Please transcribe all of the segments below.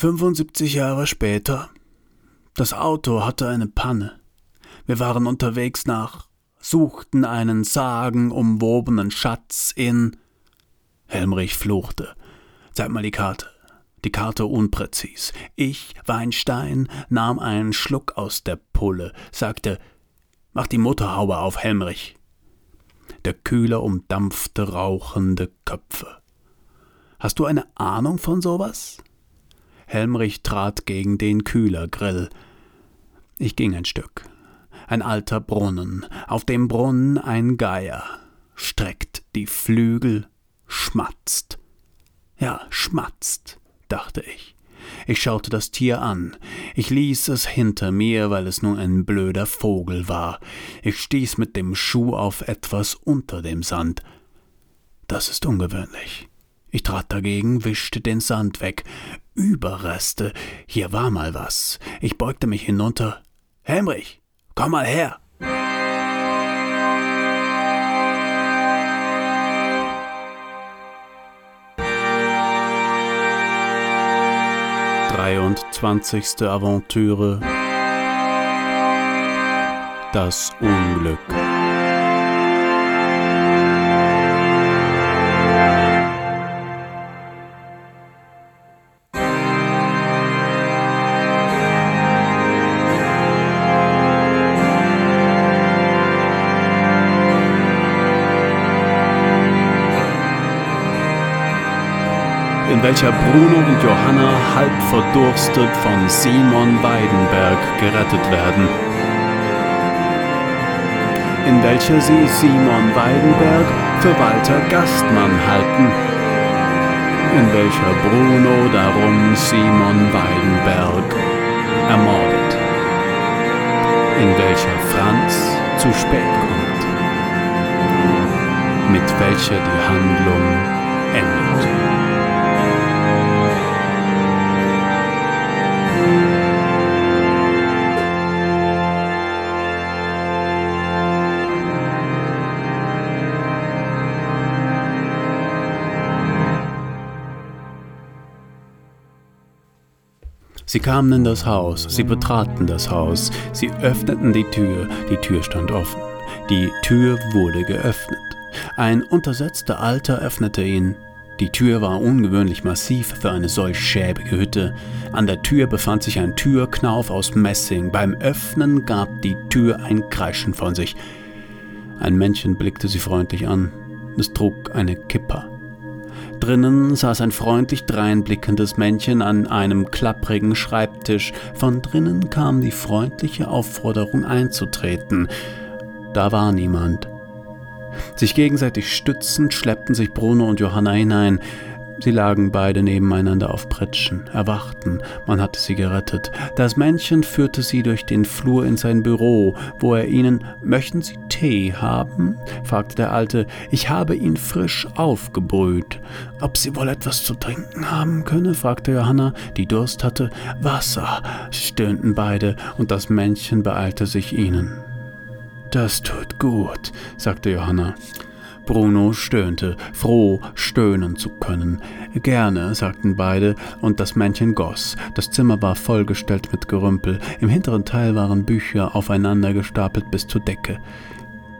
75 Jahre später. Das Auto hatte eine Panne. Wir waren unterwegs nach, suchten einen sagenumwobenen Schatz in. Helmrich fluchte. Zeig mal die Karte. Die Karte unpräzis. Ich, Weinstein, nahm einen Schluck aus der Pulle, sagte, mach die Motorhaube auf, Helmrich. Der Kühler umdampfte rauchende Köpfe. Hast du eine Ahnung von sowas? Helmrich trat gegen den Kühlergrill. Ich ging ein Stück. Ein alter Brunnen, auf dem Brunnen ein Geier, streckt die Flügel, schmatzt. Ja, schmatzt, dachte ich. Ich schaute das Tier an. Ich ließ es hinter mir, weil es nun ein blöder Vogel war. Ich stieß mit dem Schuh auf etwas unter dem Sand. Das ist ungewöhnlich. Ich trat dagegen, wischte den Sand weg. Überreste. Hier war mal was. Ich beugte mich hinunter. Helmrich, komm mal her. Dreiundzwanzigste Aventüre Das Unglück. Welcher Bruno und Johanna halb verdurstet von Simon Weidenberg gerettet werden. In welcher sie Simon Weidenberg für Walter Gastmann halten. In welcher Bruno darum Simon Weidenberg ermordet. In welcher Franz zu spät kommt. Mit welcher die Handlung Sie kamen in das Haus, sie betraten das Haus, sie öffneten die Tür, die Tür stand offen. Die Tür wurde geöffnet. Ein untersetzter Alter öffnete ihn. Die Tür war ungewöhnlich massiv für eine solch schäbige Hütte. An der Tür befand sich ein Türknauf aus Messing. Beim Öffnen gab die Tür ein Kreischen von sich. Ein Männchen blickte sie freundlich an. Es trug eine Kippa. Drinnen saß ein freundlich dreinblickendes Männchen an einem klapprigen Schreibtisch. Von drinnen kam die freundliche Aufforderung einzutreten. Da war niemand. Sich gegenseitig stützend schleppten sich Bruno und Johanna hinein. Sie lagen beide nebeneinander auf Pritschen, erwachten, man hatte sie gerettet. Das Männchen führte sie durch den Flur in sein Büro, wo er ihnen Möchten Sie Tee haben? fragte der Alte. Ich habe ihn frisch aufgebrüht. Ob sie wohl etwas zu trinken haben könne? fragte Johanna, die Durst hatte. Wasser, stöhnten beide, und das Männchen beeilte sich ihnen. Das tut gut, sagte Johanna. Bruno stöhnte, froh, stöhnen zu können. Gerne, sagten beide, und das Männchen goss. Das Zimmer war vollgestellt mit Gerümpel. Im hinteren Teil waren Bücher aufeinander gestapelt bis zur Decke.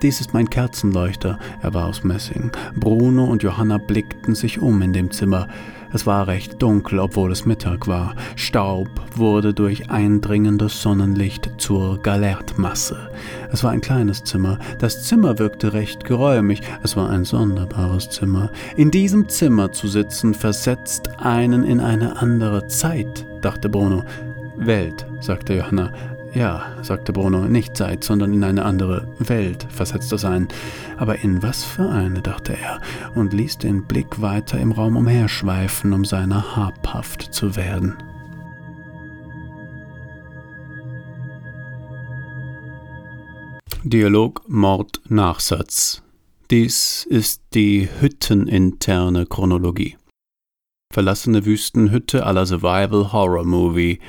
Dies ist mein Kerzenleuchter, er war aus Messing. Bruno und Johanna blickten sich um in dem Zimmer. Es war recht dunkel, obwohl es Mittag war. Staub wurde durch eindringendes Sonnenlicht zur Galertmasse. Es war ein kleines Zimmer. Das Zimmer wirkte recht geräumig. Es war ein sonderbares Zimmer. In diesem Zimmer zu sitzen, versetzt einen in eine andere Zeit, dachte Bruno. Welt, sagte Johanna. Ja, sagte Bruno, nicht Zeit, sondern in eine andere Welt, versetzte sein. Aber in was für eine, dachte er, und ließ den Blick weiter im Raum umherschweifen, um seiner habhaft zu werden. Dialog Mord Nachsatz Dies ist die hütteninterne Chronologie. Verlassene Wüstenhütte aller Survival Horror Movie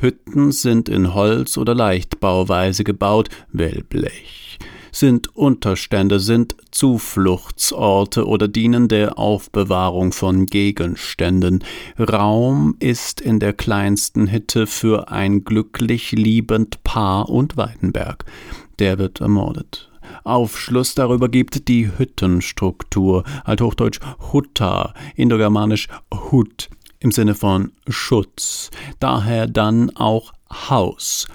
Hütten sind in Holz oder Leichtbauweise gebaut, Wellblech. sind Unterstände, sind Zufluchtsorte oder dienen der Aufbewahrung von Gegenständen. Raum ist in der kleinsten Hütte für ein glücklich liebend Paar und Weidenberg. Der wird ermordet. Aufschluss darüber gibt die Hüttenstruktur, althochdeutsch Hutta, indogermanisch Hut im Sinne von Schutz, daher dann auch Haus,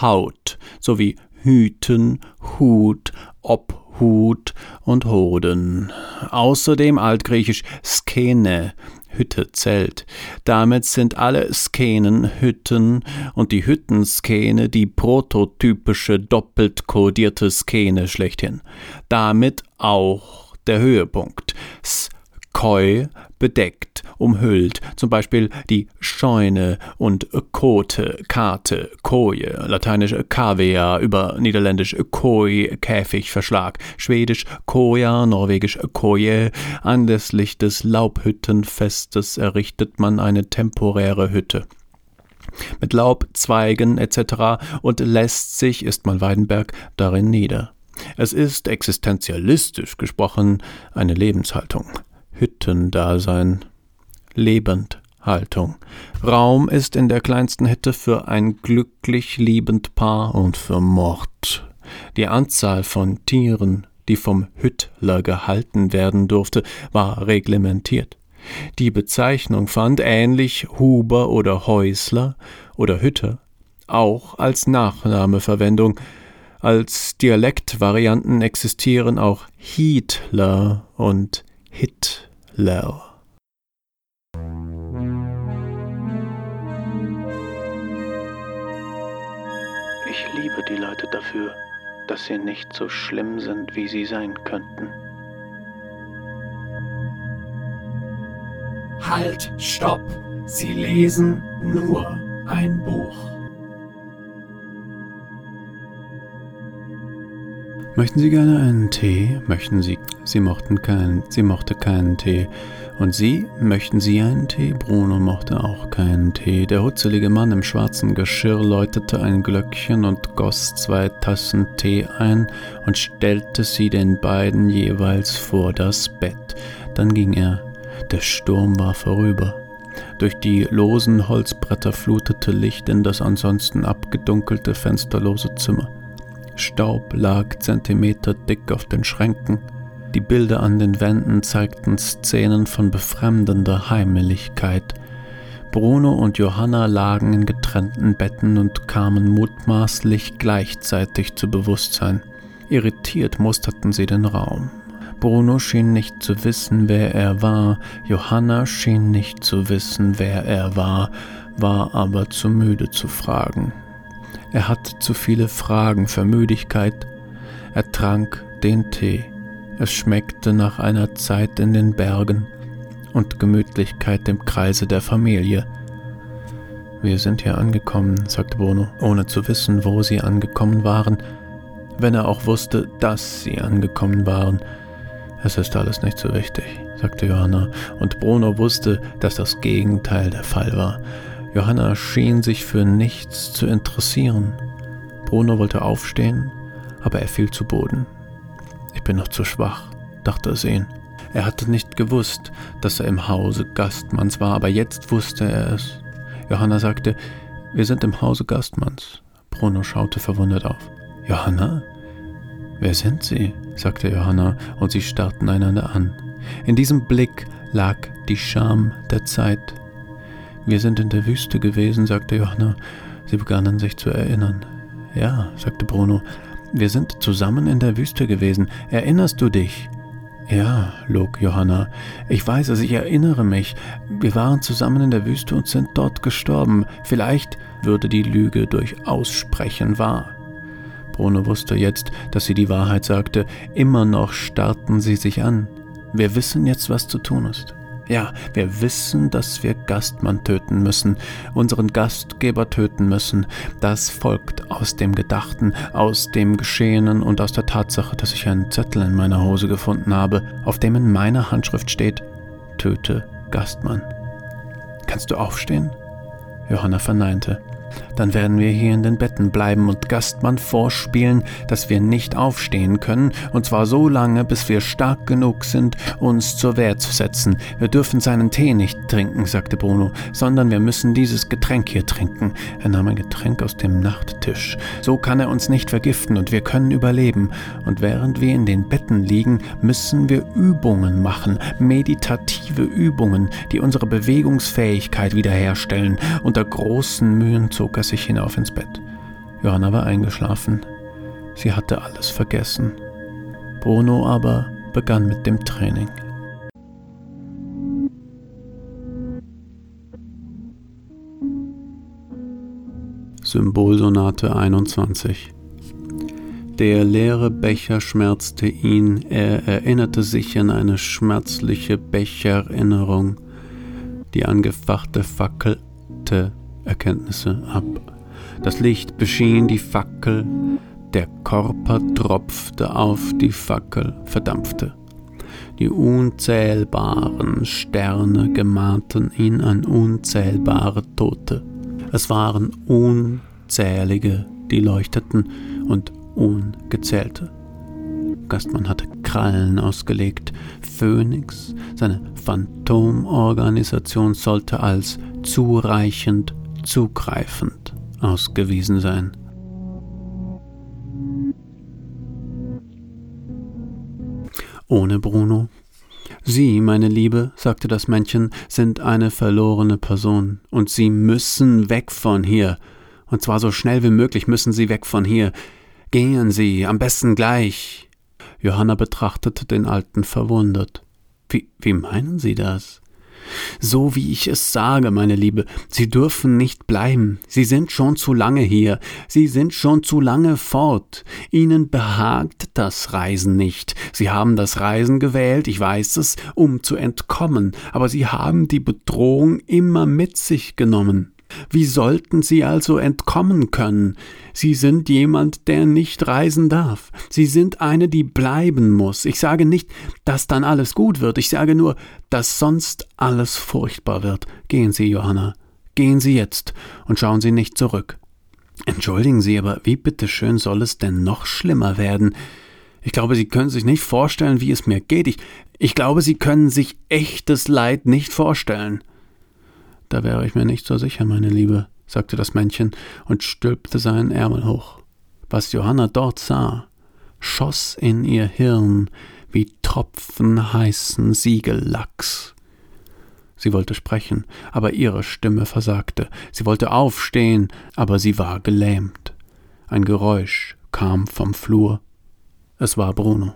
Haut sowie Hüten, Hut, Obhut und Hoden. Außerdem altgriechisch Skene, Hütte, Zelt. Damit sind alle Skenen Hütten und die Hüttenskene die prototypische doppelt kodierte Skene schlechthin. Damit auch der Höhepunkt. Skoi bedeckt, umhüllt, zum Beispiel die Scheune und Kote, Karte, Koje, lateinisch Kavea, über niederländisch Koi, Käfig, Verschlag, schwedisch Koja, norwegisch Koje. Anlässlich des Laubhüttenfestes errichtet man eine temporäre Hütte mit Laub, Zweigen etc. und lässt sich, ist man Weidenberg, darin nieder. Es ist existenzialistisch gesprochen eine Lebenshaltung. Hüttendasein, Lebendhaltung. Raum ist in der kleinsten Hütte für ein glücklich liebend Paar und für Mord. Die Anzahl von Tieren, die vom Hüttler gehalten werden durfte, war reglementiert. Die Bezeichnung fand ähnlich Huber oder Häusler oder Hütter auch als Nachnameverwendung. Als Dialektvarianten existieren auch Hiedler und Hitler. Ich liebe die Leute dafür, dass sie nicht so schlimm sind, wie sie sein könnten. Halt, stopp! Sie lesen nur ein Buch. Möchten Sie gerne einen Tee? Möchten Sie? Sie mochten keinen, sie mochte keinen Tee. Und Sie? Möchten Sie einen Tee? Bruno mochte auch keinen Tee. Der hutzelige Mann im schwarzen Geschirr läutete ein Glöckchen und goss zwei Tassen Tee ein und stellte sie den beiden jeweils vor das Bett. Dann ging er. Der Sturm war vorüber. Durch die losen Holzbretter flutete Licht in das ansonsten abgedunkelte, fensterlose Zimmer. Staub lag zentimeterdick auf den Schränken. Die Bilder an den Wänden zeigten Szenen von befremdender Heimeligkeit. Bruno und Johanna lagen in getrennten Betten und kamen mutmaßlich gleichzeitig zu Bewusstsein. Irritiert musterten sie den Raum. Bruno schien nicht zu wissen, wer er war, Johanna schien nicht zu wissen, wer er war, war aber zu müde zu fragen. Er hatte zu viele Fragen für Müdigkeit. Er trank den Tee. Es schmeckte nach einer Zeit in den Bergen und Gemütlichkeit im Kreise der Familie. Wir sind hier angekommen, sagte Bruno, ohne zu wissen, wo sie angekommen waren, wenn er auch wusste, dass sie angekommen waren. Es ist alles nicht so wichtig, sagte Johanna, und Bruno wusste, dass das Gegenteil der Fall war. Johanna schien sich für nichts zu interessieren. Bruno wollte aufstehen, aber er fiel zu Boden. Ich bin noch zu schwach, dachte es ihn. Er hatte nicht gewusst, dass er im Hause Gastmanns war, aber jetzt wusste er es. Johanna sagte, wir sind im Hause Gastmanns. Bruno schaute verwundert auf. Johanna? Wer sind Sie? sagte Johanna, und sie starrten einander an. In diesem Blick lag die Scham der Zeit, wir sind in der Wüste gewesen, sagte Johanna. Sie begannen sich zu erinnern. Ja, sagte Bruno, wir sind zusammen in der Wüste gewesen. Erinnerst du dich? Ja, log Johanna. Ich weiß es, ich erinnere mich. Wir waren zusammen in der Wüste und sind dort gestorben. Vielleicht würde die Lüge durch Aussprechen wahr. Bruno wusste jetzt, dass sie die Wahrheit sagte. Immer noch starrten sie sich an. Wir wissen jetzt, was zu tun ist. Ja, wir wissen, dass wir Gastmann töten müssen, unseren Gastgeber töten müssen. Das folgt aus dem Gedachten, aus dem Geschehenen und aus der Tatsache, dass ich einen Zettel in meiner Hose gefunden habe, auf dem in meiner Handschrift steht, töte Gastmann. Kannst du aufstehen? Johanna verneinte. Dann werden wir hier in den Betten bleiben und Gastmann vorspielen, dass wir nicht aufstehen können, und zwar so lange, bis wir stark genug sind, uns zur Wehr zu setzen. Wir dürfen seinen Tee nicht trinken, sagte Bruno, sondern wir müssen dieses Getränk hier trinken. Er nahm ein Getränk aus dem Nachttisch. So kann er uns nicht vergiften und wir können überleben. Und während wir in den Betten liegen, müssen wir Übungen machen, meditative Übungen, die unsere Bewegungsfähigkeit wiederherstellen. Unter großen Mühen zog er sich hinauf ins Bett. Johanna war eingeschlafen. Sie hatte alles vergessen. Bruno aber begann mit dem Training. Symbolsonate 21 der leere Becher schmerzte ihn, er erinnerte sich an eine schmerzliche Bechererinnerung. Die angefachte fackelte Erkenntnisse ab. Das Licht beschien die Fackel, der Körper tropfte auf die Fackel, verdampfte. Die unzählbaren Sterne gemahnten ihn an unzählbare Tote. Es waren unzählige, die leuchteten und ungezählte. Gastmann hatte Krallen ausgelegt. Phoenix, seine Phantomorganisation, sollte als zureichend, zugreifend ausgewiesen sein. Ohne Bruno. Sie, meine Liebe, sagte das Männchen, sind eine verlorene Person, und Sie müssen weg von hier. Und zwar so schnell wie möglich müssen Sie weg von hier. Gehen Sie, am besten gleich. Johanna betrachtete den Alten verwundert. Wie, wie meinen Sie das? So wie ich es sage, meine Liebe, Sie dürfen nicht bleiben. Sie sind schon zu lange hier. Sie sind schon zu lange fort. Ihnen behagt das Reisen nicht. Sie haben das Reisen gewählt, ich weiß es, um zu entkommen, aber Sie haben die Bedrohung immer mit sich genommen. Wie sollten sie also entkommen können? Sie sind jemand, der nicht reisen darf. Sie sind eine, die bleiben muss. Ich sage nicht, dass dann alles gut wird. Ich sage nur, dass sonst alles furchtbar wird. Gehen Sie, Johanna. Gehen Sie jetzt und schauen Sie nicht zurück. Entschuldigen Sie, aber wie bitteschön soll es denn noch schlimmer werden? Ich glaube, Sie können sich nicht vorstellen, wie es mir geht. Ich, ich glaube, Sie können sich echtes Leid nicht vorstellen. Da wäre ich mir nicht so sicher, meine Liebe, sagte das Männchen und stülpte seinen Ärmel hoch. Was Johanna dort sah, schoss in ihr Hirn wie Tropfen heißen Siegellachs. Sie wollte sprechen, aber ihre Stimme versagte. Sie wollte aufstehen, aber sie war gelähmt. Ein Geräusch kam vom Flur. Es war Bruno.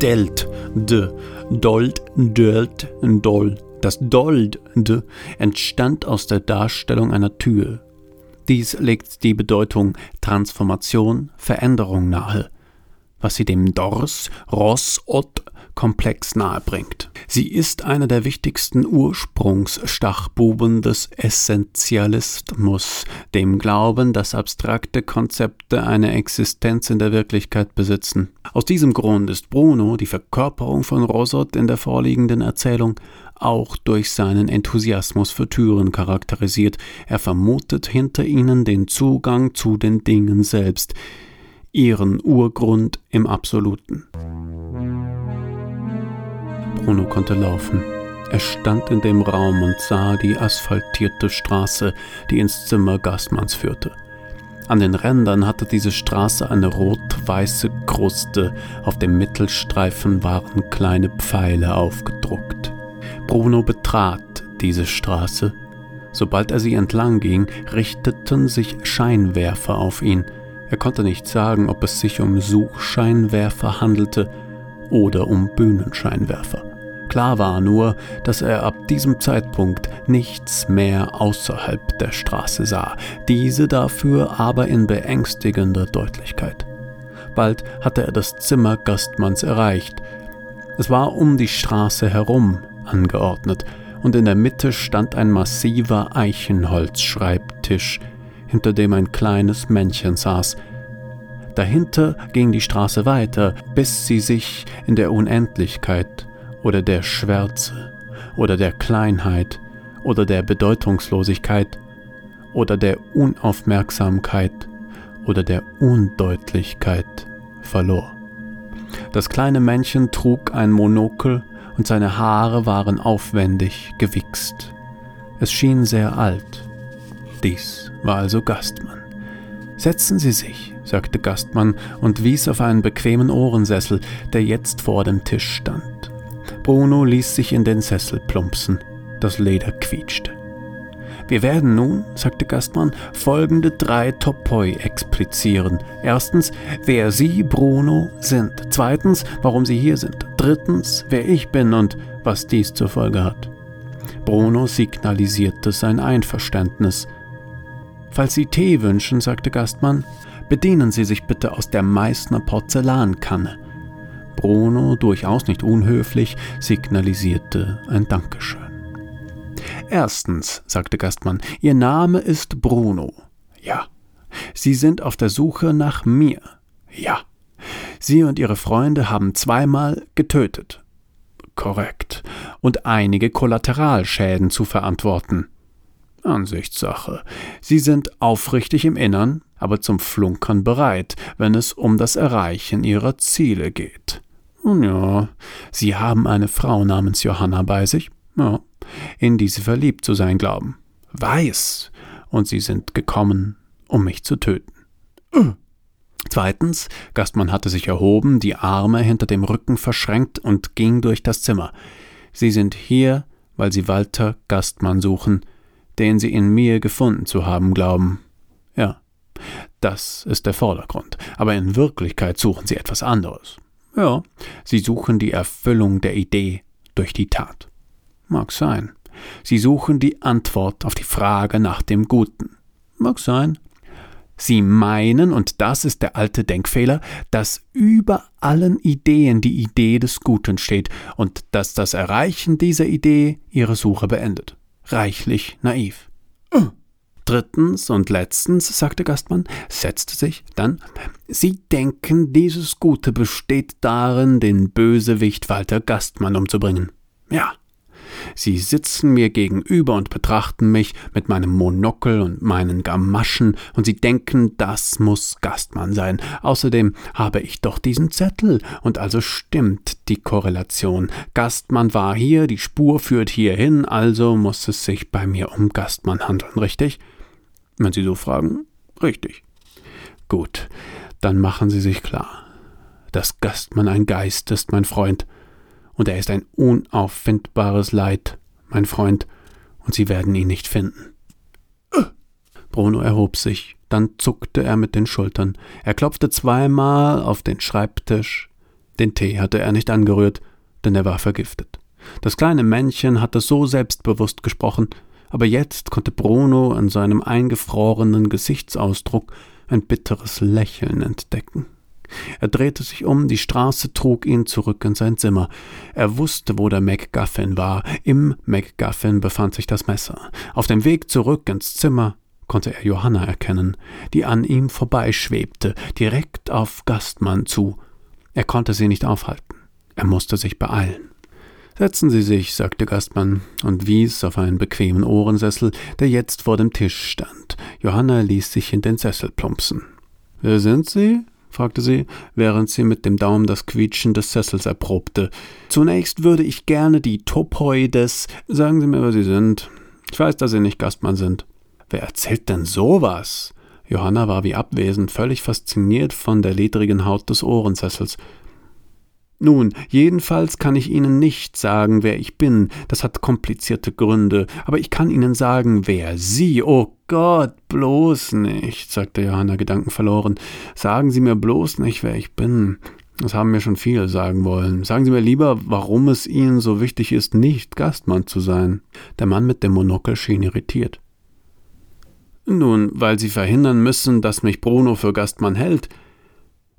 Delt, d, Dold, Dölt, Doll. Das Dold, d, entstand aus der Darstellung einer Tür. Dies legt die Bedeutung Transformation, Veränderung nahe, was sie dem Dors, Ross, Ott Komplex nahebringt. Sie ist einer der wichtigsten Ursprungsstachbuben des Essentialismus, dem Glauben, dass abstrakte Konzepte eine Existenz in der Wirklichkeit besitzen. Aus diesem Grund ist Bruno, die Verkörperung von Rosot in der vorliegenden Erzählung, auch durch seinen Enthusiasmus für Türen charakterisiert. Er vermutet hinter ihnen den Zugang zu den Dingen selbst, ihren Urgrund im Absoluten. Bruno konnte laufen. Er stand in dem Raum und sah die asphaltierte Straße, die ins Zimmer Gastmanns führte. An den Rändern hatte diese Straße eine rot-weiße Kruste, auf dem Mittelstreifen waren kleine Pfeile aufgedruckt. Bruno betrat diese Straße. Sobald er sie entlang ging, richteten sich Scheinwerfer auf ihn. Er konnte nicht sagen, ob es sich um Suchscheinwerfer handelte oder um Bühnenscheinwerfer. Klar war nur, dass er ab diesem Zeitpunkt nichts mehr außerhalb der Straße sah, diese dafür aber in beängstigender Deutlichkeit. Bald hatte er das Zimmer Gastmanns erreicht. Es war um die Straße herum angeordnet, und in der Mitte stand ein massiver Eichenholzschreibtisch, hinter dem ein kleines Männchen saß. Dahinter ging die Straße weiter, bis sie sich in der Unendlichkeit oder der Schwärze oder der Kleinheit oder der Bedeutungslosigkeit oder der Unaufmerksamkeit oder der Undeutlichkeit verlor. Das kleine Männchen trug ein Monokel und seine Haare waren aufwendig gewichst. Es schien sehr alt. Dies war also Gastmann. Setzen Sie sich, sagte Gastmann und wies auf einen bequemen Ohrensessel, der jetzt vor dem Tisch stand. Bruno ließ sich in den Sessel plumpsen. Das Leder quietschte. Wir werden nun, sagte Gastmann, folgende drei Topoi explizieren. Erstens, wer Sie, Bruno, sind. Zweitens, warum Sie hier sind. Drittens, wer ich bin und was dies zur Folge hat. Bruno signalisierte sein Einverständnis. Falls Sie Tee wünschen, sagte Gastmann, bedienen Sie sich bitte aus der Meißner Porzellankanne. Bruno, durchaus nicht unhöflich, signalisierte ein Dankeschön. Erstens, sagte Gastmann, Ihr Name ist Bruno. Ja. Sie sind auf der Suche nach mir. Ja. Sie und Ihre Freunde haben zweimal getötet. Korrekt. Und einige Kollateralschäden zu verantworten. Ansichtssache. Sie sind aufrichtig im Innern, aber zum Flunkern bereit, wenn es um das Erreichen ihrer Ziele geht. Ja, Sie haben eine Frau namens Johanna bei sich, ja, in die Sie verliebt zu sein glauben. Weiß, und Sie sind gekommen, um mich zu töten. Äh. Zweitens, Gastmann hatte sich erhoben, die Arme hinter dem Rücken verschränkt und ging durch das Zimmer. Sie sind hier, weil Sie Walter Gastmann suchen, den Sie in mir gefunden zu haben glauben. Ja, das ist der Vordergrund, aber in Wirklichkeit suchen Sie etwas anderes. Ja, sie suchen die Erfüllung der Idee durch die Tat. Mag sein. Sie suchen die Antwort auf die Frage nach dem Guten. Mag sein. Sie meinen, und das ist der alte Denkfehler, dass über allen Ideen die Idee des Guten steht und dass das Erreichen dieser Idee ihre Suche beendet. Reichlich naiv. Drittens und letztens, sagte Gastmann, setzte sich dann, Sie denken, dieses Gute besteht darin, den Bösewicht Walter Gastmann umzubringen. Ja. Sie sitzen mir gegenüber und betrachten mich mit meinem Monokel und meinen Gamaschen, und sie denken, das muss Gastmann sein. Außerdem habe ich doch diesen Zettel, und also stimmt die Korrelation. Gastmann war hier, die Spur führt hierhin, also muss es sich bei mir um Gastmann handeln, richtig? Wenn Sie so fragen, richtig. Gut, dann machen Sie sich klar, dass Gastmann ein Geist ist, mein Freund, und er ist ein unauffindbares Leid, mein Freund, und Sie werden ihn nicht finden. Bruno erhob sich, dann zuckte er mit den Schultern. Er klopfte zweimal auf den Schreibtisch. Den Tee hatte er nicht angerührt, denn er war vergiftet. Das kleine Männchen hatte so selbstbewusst gesprochen, aber jetzt konnte Bruno an seinem eingefrorenen Gesichtsausdruck ein bitteres Lächeln entdecken. Er drehte sich um, die Straße trug ihn zurück in sein Zimmer. Er wusste, wo der MacGuffin war. Im MacGuffin befand sich das Messer. Auf dem Weg zurück ins Zimmer konnte er Johanna erkennen, die an ihm vorbeischwebte, direkt auf Gastmann zu. Er konnte sie nicht aufhalten. Er musste sich beeilen. Setzen Sie sich, sagte Gastmann und wies auf einen bequemen Ohrensessel, der jetzt vor dem Tisch stand. Johanna ließ sich in den Sessel plumpsen. Wer sind Sie? Fragte sie, während sie mit dem Daumen das Quietschen des Sessels erprobte. Zunächst würde ich gerne die Topoi des. Sagen Sie mir, wer Sie sind. Ich weiß, dass Sie nicht Gastmann sind. Wer erzählt denn sowas? Johanna war wie abwesend, völlig fasziniert von der ledrigen Haut des Ohrensessels. Nun, jedenfalls kann ich Ihnen nicht sagen, wer ich bin, das hat komplizierte Gründe, aber ich kann Ihnen sagen, wer Sie. Oh Gott, bloß nicht, sagte Johanna gedankenverloren. Sagen Sie mir bloß nicht, wer ich bin. Das haben mir schon viele sagen wollen. Sagen Sie mir lieber, warum es Ihnen so wichtig ist, nicht Gastmann zu sein. Der Mann mit dem Monokel schien irritiert. Nun, weil Sie verhindern müssen, dass mich Bruno für Gastmann hält.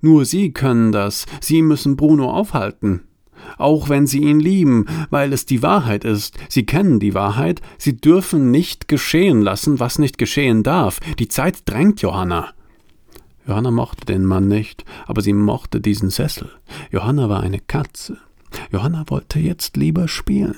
Nur Sie können das, Sie müssen Bruno aufhalten. Auch wenn Sie ihn lieben, weil es die Wahrheit ist. Sie kennen die Wahrheit, Sie dürfen nicht geschehen lassen, was nicht geschehen darf. Die Zeit drängt Johanna. Johanna mochte den Mann nicht, aber sie mochte diesen Sessel. Johanna war eine Katze. Johanna wollte jetzt lieber spielen.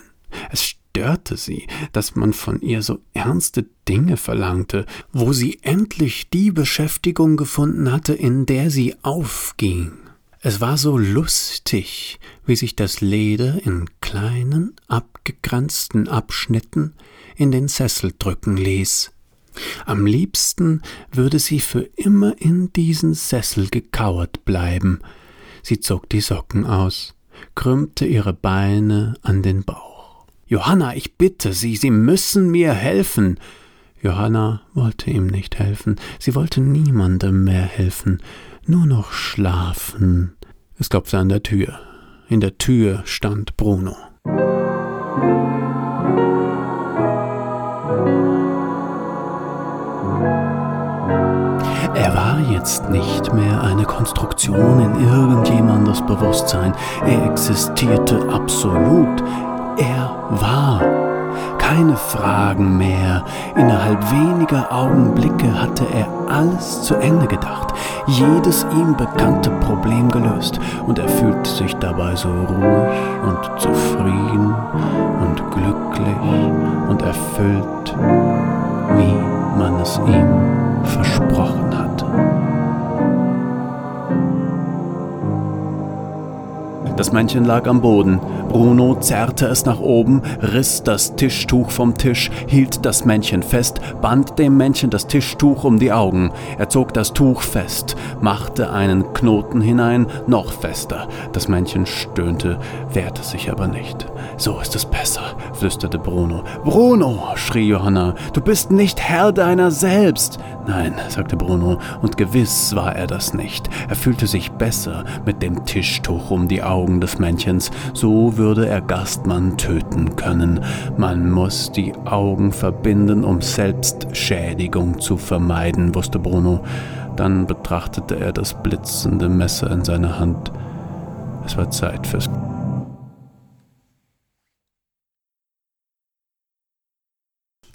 Es störte sie, dass man von ihr so ernste Dinge verlangte, wo sie endlich die Beschäftigung gefunden hatte, in der sie aufging. Es war so lustig, wie sich das Leder in kleinen, abgegrenzten Abschnitten in den Sessel drücken ließ. Am liebsten würde sie für immer in diesen Sessel gekauert bleiben. Sie zog die Socken aus, krümmte ihre Beine an den Bauch. Johanna, ich bitte Sie, Sie müssen mir helfen. Johanna wollte ihm nicht helfen, sie wollte niemandem mehr helfen, nur noch schlafen. Es klopfte an der Tür. In der Tür stand Bruno. Er war jetzt nicht mehr eine Konstruktion in irgendjemandes Bewusstsein. Er existierte absolut. Er war. Keine Fragen mehr. Innerhalb weniger Augenblicke hatte er alles zu Ende gedacht, jedes ihm bekannte Problem gelöst, und er fühlte sich dabei so ruhig und zufrieden und glücklich und erfüllt, wie man es ihm versprochen hatte. Das Männchen lag am Boden. Bruno zerrte es nach oben, riss das Tischtuch vom Tisch, hielt das Männchen fest, band dem Männchen das Tischtuch um die Augen. Er zog das Tuch fest, machte einen Knoten hinein, noch fester. Das Männchen stöhnte, wehrte sich aber nicht. So ist es besser, flüsterte Bruno. Bruno, schrie Johanna, du bist nicht Herr deiner selbst. Nein, sagte Bruno, und gewiss war er das nicht. Er fühlte sich besser mit dem Tischtuch um die Augen des Männchens, so würde er Gastmann töten können. Man muss die Augen verbinden, um Selbstschädigung zu vermeiden, wusste Bruno. Dann betrachtete er das blitzende Messer in seiner Hand. Es war Zeit fürs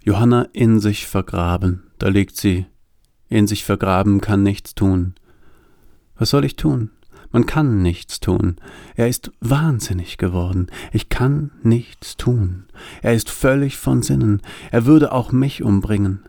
Johanna in sich vergraben, da liegt sie, in sich vergraben kann nichts tun. Was soll ich tun? Man kann nichts tun. Er ist wahnsinnig geworden. Ich kann nichts tun. Er ist völlig von Sinnen. Er würde auch mich umbringen.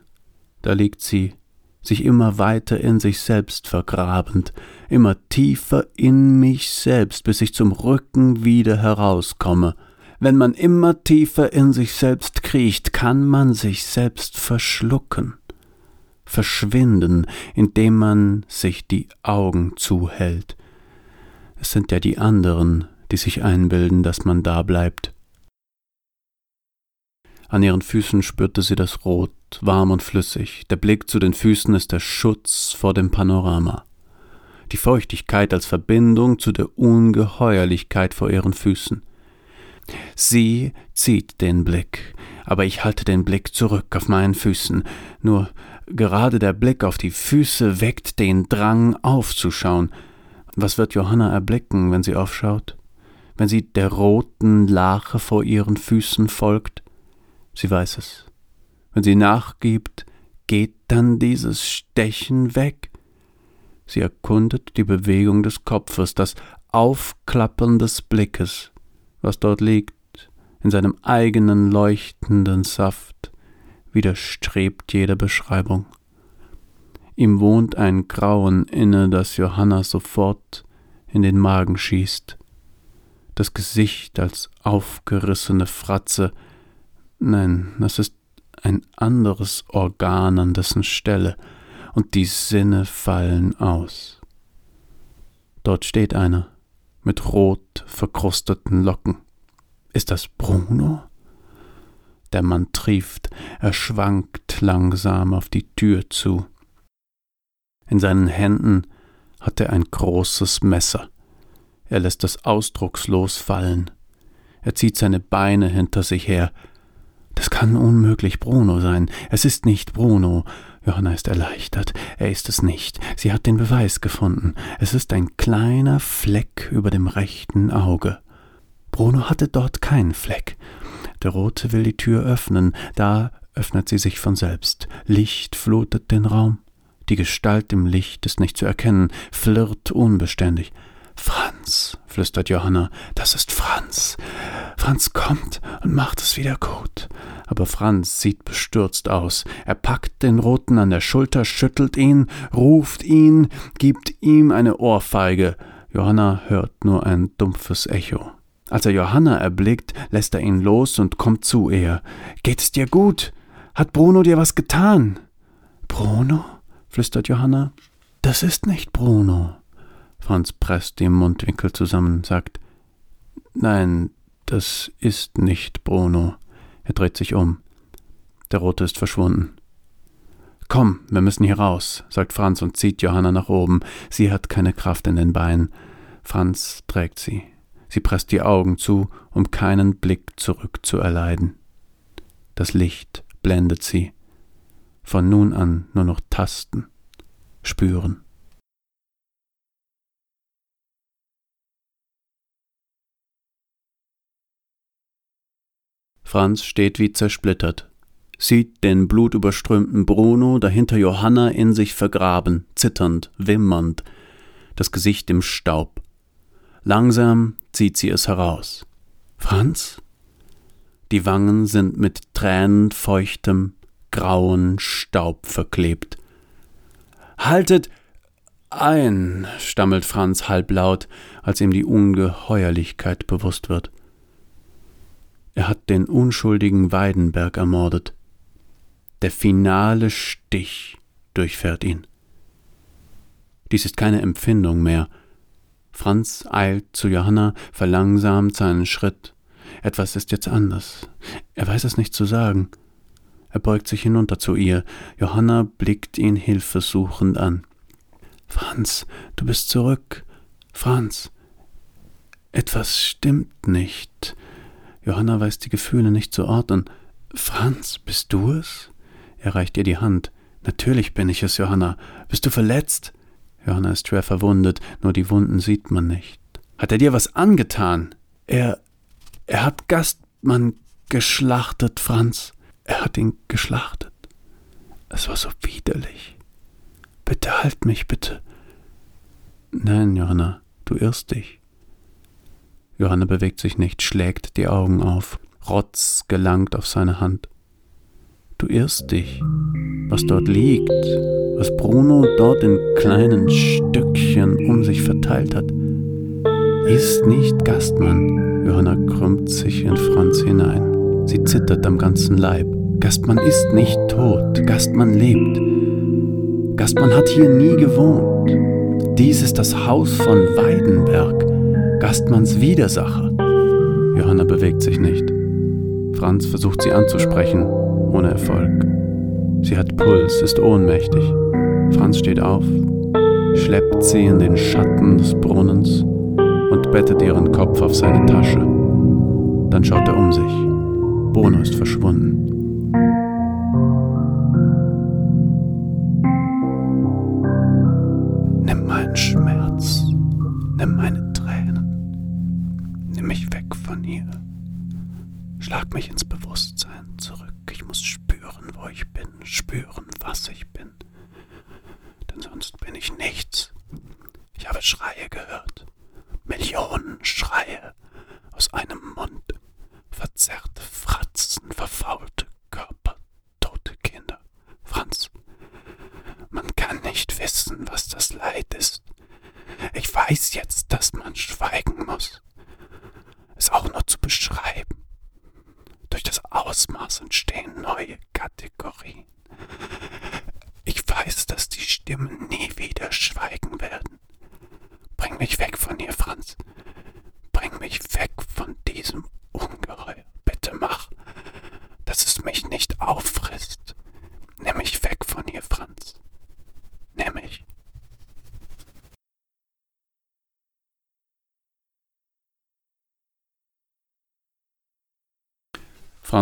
Da liegt sie, sich immer weiter in sich selbst vergrabend, immer tiefer in mich selbst, bis ich zum Rücken wieder herauskomme. Wenn man immer tiefer in sich selbst kriecht, kann man sich selbst verschlucken verschwinden, indem man sich die Augen zuhält. Es sind ja die anderen, die sich einbilden, dass man da bleibt. An ihren Füßen spürte sie das Rot, warm und flüssig. Der Blick zu den Füßen ist der Schutz vor dem Panorama. Die Feuchtigkeit als Verbindung zu der Ungeheuerlichkeit vor ihren Füßen. Sie zieht den Blick, aber ich halte den Blick zurück auf meinen Füßen. Nur Gerade der Blick auf die Füße weckt den Drang aufzuschauen. Was wird Johanna erblicken, wenn sie aufschaut? Wenn sie der roten Lache vor ihren Füßen folgt? Sie weiß es. Wenn sie nachgibt, geht dann dieses Stechen weg. Sie erkundet die Bewegung des Kopfes, das Aufklappern des Blickes, was dort liegt, in seinem eigenen leuchtenden Saft widerstrebt jeder Beschreibung. Ihm wohnt ein Grauen inne, das Johanna sofort in den Magen schießt. Das Gesicht als aufgerissene Fratze. Nein, das ist ein anderes Organ an dessen Stelle, und die Sinne fallen aus. Dort steht einer mit rot verkrusteten Locken. Ist das Bruno? Der Mann trieft, er schwankt langsam auf die Tür zu. In seinen Händen hat er ein großes Messer. Er lässt es ausdruckslos fallen. Er zieht seine Beine hinter sich her. Das kann unmöglich Bruno sein. Es ist nicht Bruno. Johanna ist erleichtert. Er ist es nicht. Sie hat den Beweis gefunden. Es ist ein kleiner Fleck über dem rechten Auge. Bruno hatte dort keinen Fleck. Der Rote will die Tür öffnen. Da öffnet sie sich von selbst. Licht flutet den Raum. Die Gestalt im Licht ist nicht zu erkennen, flirrt unbeständig. Franz, flüstert Johanna, das ist Franz. Franz kommt und macht es wieder gut. Aber Franz sieht bestürzt aus. Er packt den Roten an der Schulter, schüttelt ihn, ruft ihn, gibt ihm eine Ohrfeige. Johanna hört nur ein dumpfes Echo. Als er Johanna erblickt, lässt er ihn los und kommt zu ihr. Geht es dir gut? Hat Bruno dir was getan? Bruno? Flüstert Johanna. Das ist nicht Bruno. Franz presst die Mundwinkel zusammen, sagt Nein, das ist nicht Bruno. Er dreht sich um. Der Rote ist verschwunden. Komm, wir müssen hier raus, sagt Franz und zieht Johanna nach oben. Sie hat keine Kraft in den Beinen. Franz trägt sie. Sie presst die Augen zu, um keinen Blick zurück zu erleiden. Das Licht blendet sie von nun an nur noch tasten, spüren. Franz steht wie zersplittert, sieht den blutüberströmten Bruno dahinter Johanna in sich vergraben, zitternd, wimmernd, das Gesicht im Staub. Langsam zieht sie es heraus. Franz? Die Wangen sind mit tränenfeuchtem, grauen Staub verklebt. Haltet ein, stammelt Franz halblaut, als ihm die Ungeheuerlichkeit bewusst wird. Er hat den unschuldigen Weidenberg ermordet. Der finale Stich durchfährt ihn. Dies ist keine Empfindung mehr. Franz eilt zu Johanna, verlangsamt seinen Schritt. Etwas ist jetzt anders. Er weiß es nicht zu sagen. Er beugt sich hinunter zu ihr. Johanna blickt ihn hilfesuchend an. Franz, du bist zurück. Franz. Etwas stimmt nicht. Johanna weiß die Gefühle nicht zu orten. Franz, bist du es? Er reicht ihr die Hand. Natürlich bin ich es, Johanna. Bist du verletzt? Johanna ist schwer verwundet, nur die Wunden sieht man nicht. Hat er dir was angetan? Er. er hat Gastmann geschlachtet, Franz. Er hat ihn geschlachtet. Es war so widerlich. Bitte halt mich, bitte. Nein, Johanna, du irrst dich. Johanna bewegt sich nicht, schlägt die Augen auf. Rotz gelangt auf seine Hand. Du irrst dich. Was dort liegt, was Bruno dort in kleinen Stückchen um sich verteilt hat, ist nicht Gastmann. Johanna krümmt sich in Franz hinein. Sie zittert am ganzen Leib. Gastmann ist nicht tot, Gastmann lebt. Gastmann hat hier nie gewohnt. Dies ist das Haus von Weidenberg, Gastmanns Widersacher. Johanna bewegt sich nicht. Franz versucht sie anzusprechen, ohne Erfolg. Sie hat Puls, ist ohnmächtig. Franz steht auf, schleppt sie in den Schatten des Brunnens und bettet ihren Kopf auf seine Tasche. Dann schaut er um sich. Bruno ist verschwunden.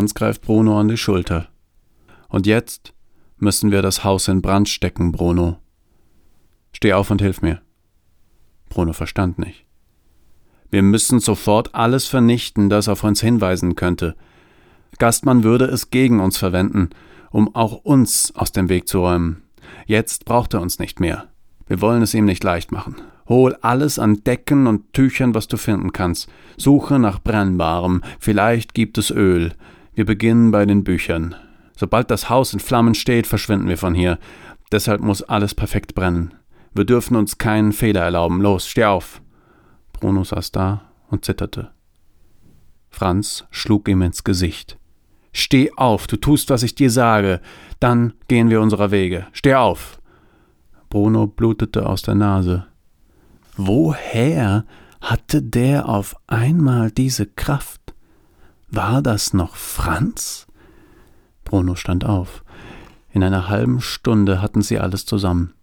Franz greift Bruno an die Schulter. Und jetzt müssen wir das Haus in Brand stecken, Bruno. Steh auf und hilf mir. Bruno verstand nicht. Wir müssen sofort alles vernichten, das auf uns hinweisen könnte. Gastmann würde es gegen uns verwenden, um auch uns aus dem Weg zu räumen. Jetzt braucht er uns nicht mehr. Wir wollen es ihm nicht leicht machen. Hol alles an Decken und Tüchern, was du finden kannst. Suche nach Brennbarem. Vielleicht gibt es Öl. Wir beginnen bei den Büchern. Sobald das Haus in Flammen steht, verschwinden wir von hier. Deshalb muss alles perfekt brennen. Wir dürfen uns keinen Fehler erlauben. Los, steh auf. Bruno saß da und zitterte. Franz schlug ihm ins Gesicht. Steh auf, du tust, was ich dir sage, dann gehen wir unserer Wege. Steh auf. Bruno blutete aus der Nase. Woher hatte der auf einmal diese Kraft? War das noch Franz? Bruno stand auf. In einer halben Stunde hatten sie alles zusammen.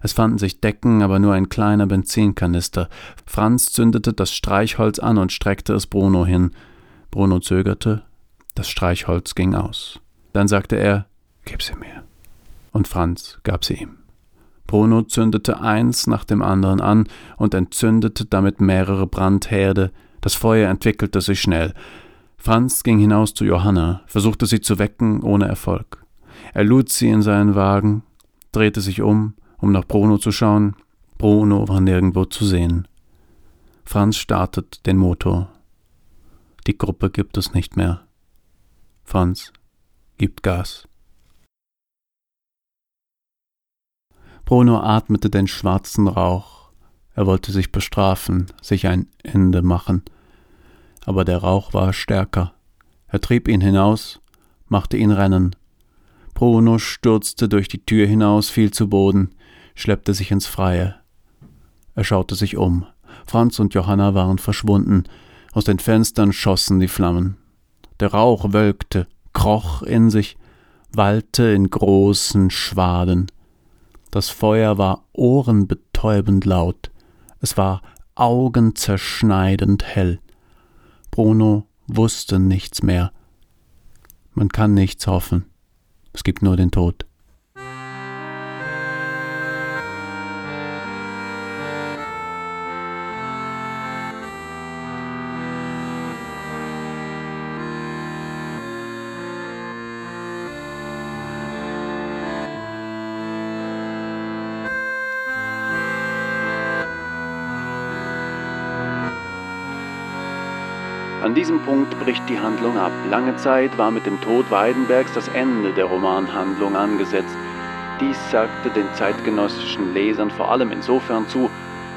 Es fanden sich Decken, aber nur ein kleiner Benzinkanister. Franz zündete das Streichholz an und streckte es Bruno hin. Bruno zögerte, das Streichholz ging aus. Dann sagte er, Gib sie mir. Und Franz gab sie ihm. Bruno zündete eins nach dem anderen an und entzündete damit mehrere Brandherde. Das Feuer entwickelte sich schnell. Franz ging hinaus zu Johanna, versuchte sie zu wecken, ohne Erfolg. Er lud sie in seinen Wagen, drehte sich um, um nach Bruno zu schauen. Bruno war nirgendwo zu sehen. Franz startet den Motor. Die Gruppe gibt es nicht mehr. Franz gibt Gas. Bruno atmete den schwarzen Rauch. Er wollte sich bestrafen, sich ein Ende machen. Aber der Rauch war stärker. Er trieb ihn hinaus, machte ihn rennen. Bruno stürzte durch die Tür hinaus, fiel zu Boden, schleppte sich ins Freie. Er schaute sich um. Franz und Johanna waren verschwunden. Aus den Fenstern schossen die Flammen. Der Rauch wölkte, kroch in sich, wallte in großen Schwaden. Das Feuer war ohrenbetäubend laut, es war augenzerschneidend hell. Bruno wusste nichts mehr. Man kann nichts hoffen, es gibt nur den Tod. An diesem Punkt bricht die Handlung ab. Lange Zeit war mit dem Tod Weidenbergs das Ende der Romanhandlung angesetzt. Dies sagte den zeitgenössischen Lesern vor allem insofern zu,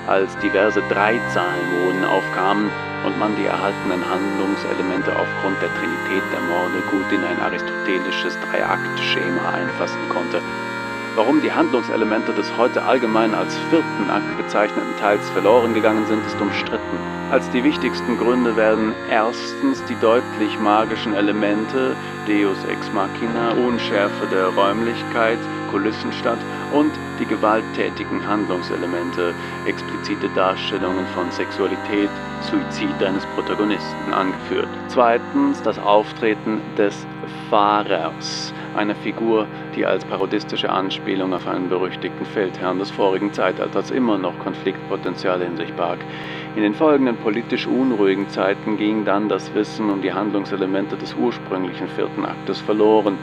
als diverse Dreizahlenmoden aufkamen und man die erhaltenen Handlungselemente aufgrund der Trinität der Morde gut in ein aristotelisches Dreiakt-Schema einfassen konnte. Warum die Handlungselemente des heute allgemein als vierten Akt bezeichneten Teils verloren gegangen sind, ist umstritten. Als die wichtigsten Gründe werden erstens die deutlich magischen Elemente Deus ex machina, Unschärfe der Räumlichkeit, Kulissenstadt und die gewalttätigen Handlungselemente, explizite Darstellungen von Sexualität, Suizid eines Protagonisten angeführt. Zweitens das Auftreten des Fahrers, einer Figur, die als parodistische Anspielung auf einen berüchtigten Feldherrn des vorigen Zeitalters immer noch Konfliktpotenzial in sich barg. In den folgenden politisch unruhigen Zeiten ging dann das Wissen um die Handlungselemente des ursprünglichen vierten Aktes verloren.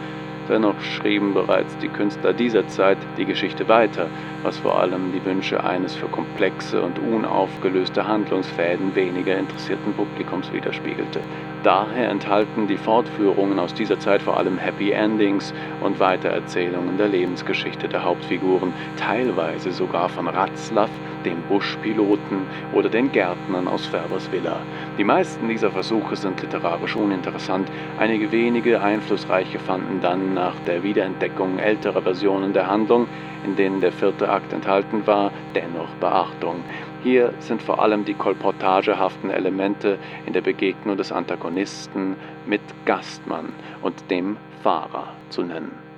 Dennoch schrieben bereits die Künstler dieser Zeit die Geschichte weiter, was vor allem die Wünsche eines für komplexe und unaufgelöste Handlungsfäden weniger interessierten Publikums widerspiegelte. Daher enthalten die Fortführungen aus dieser Zeit vor allem Happy Endings und Weitererzählungen der Lebensgeschichte der Hauptfiguren, teilweise sogar von Ratzlaff dem Buschpiloten oder den Gärtnern aus Färbers Villa. Die meisten dieser Versuche sind literarisch uninteressant, einige wenige einflussreiche fanden dann nach der Wiederentdeckung älterer Versionen der Handlung, in denen der vierte Akt enthalten war, dennoch Beachtung. Hier sind vor allem die kolportagehaften Elemente in der Begegnung des Antagonisten mit Gastmann und dem Fahrer zu nennen.